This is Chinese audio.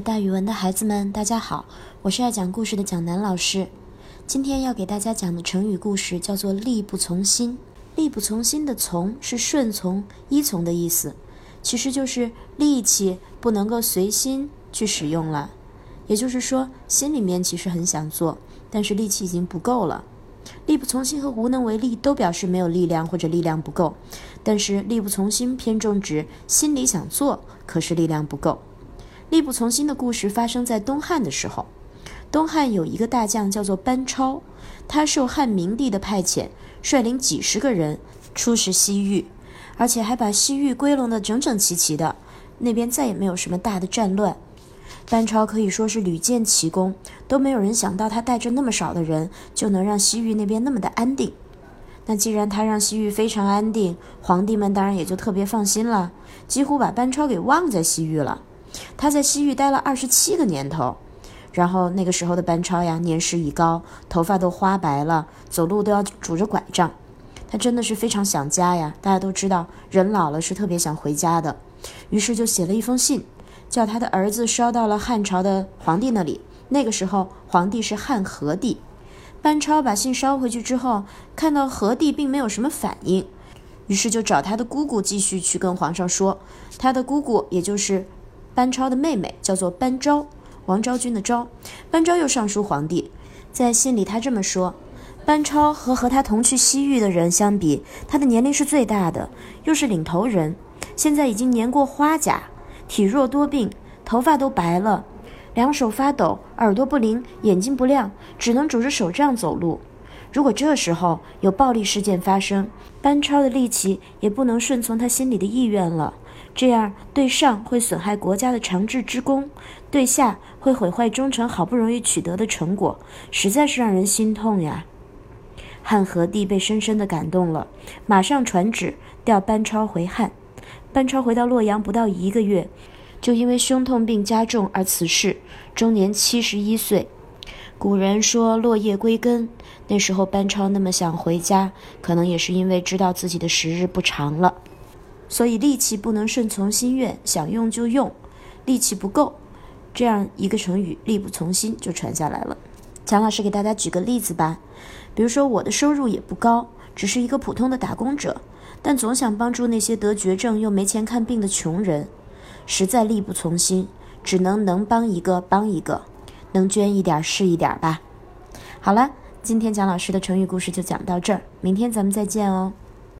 大语文的孩子们，大家好，我是爱讲故事的蒋楠老师。今天要给大家讲的成语故事叫做“力不从心”。力不从心的“从”是顺从、依从的意思，其实就是力气不能够随心去使用了。也就是说，心里面其实很想做，但是力气已经不够了。力不从心和无能为力都表示没有力量或者力量不够，但是力不从心偏重指心里想做，可是力量不够。力不从心的故事发生在东汉的时候。东汉有一个大将叫做班超，他受汉明帝的派遣，率领几十个人出使西域，而且还把西域归拢得整整齐齐的，那边再也没有什么大的战乱。班超可以说是屡建奇功，都没有人想到他带着那么少的人就能让西域那边那么的安定。那既然他让西域非常安定，皇帝们当然也就特别放心了，几乎把班超给忘在西域了。他在西域待了二十七个年头，然后那个时候的班超呀，年事已高，头发都花白了，走路都要拄着拐杖。他真的是非常想家呀。大家都知道，人老了是特别想回家的，于是就写了一封信，叫他的儿子捎到了汉朝的皇帝那里。那个时候皇帝是汉和帝。班超把信捎回去之后，看到和帝并没有什么反应，于是就找他的姑姑继续去跟皇上说。他的姑姑也就是。班超的妹妹叫做班昭，王昭君的昭。班昭又上书皇帝，在信里他这么说：班超和和他同去西域的人相比，他的年龄是最大的，又是领头人，现在已经年过花甲，体弱多病，头发都白了，两手发抖，耳朵不灵，眼睛不亮，只能拄着手杖走路。如果这时候有暴力事件发生，班超的力气也不能顺从他心里的意愿了。这样对上会损害国家的长治之功，对下会毁坏忠诚好不容易取得的成果，实在是让人心痛呀。汉和帝被深深的感动了，马上传旨调班超回汉。班超回到洛阳不到一个月，就因为胸痛病加重而辞世，终年七十一岁。古人说落叶归根，那时候班超那么想回家，可能也是因为知道自己的时日不长了。所以力气不能顺从心愿，想用就用，力气不够，这样一个成语“力不从心”就传下来了。蒋老师给大家举个例子吧，比如说我的收入也不高，只是一个普通的打工者，但总想帮助那些得绝症又没钱看病的穷人，实在力不从心，只能能帮一个帮一个，能捐一点是一点吧。好了，今天蒋老师的成语故事就讲到这儿，明天咱们再见哦。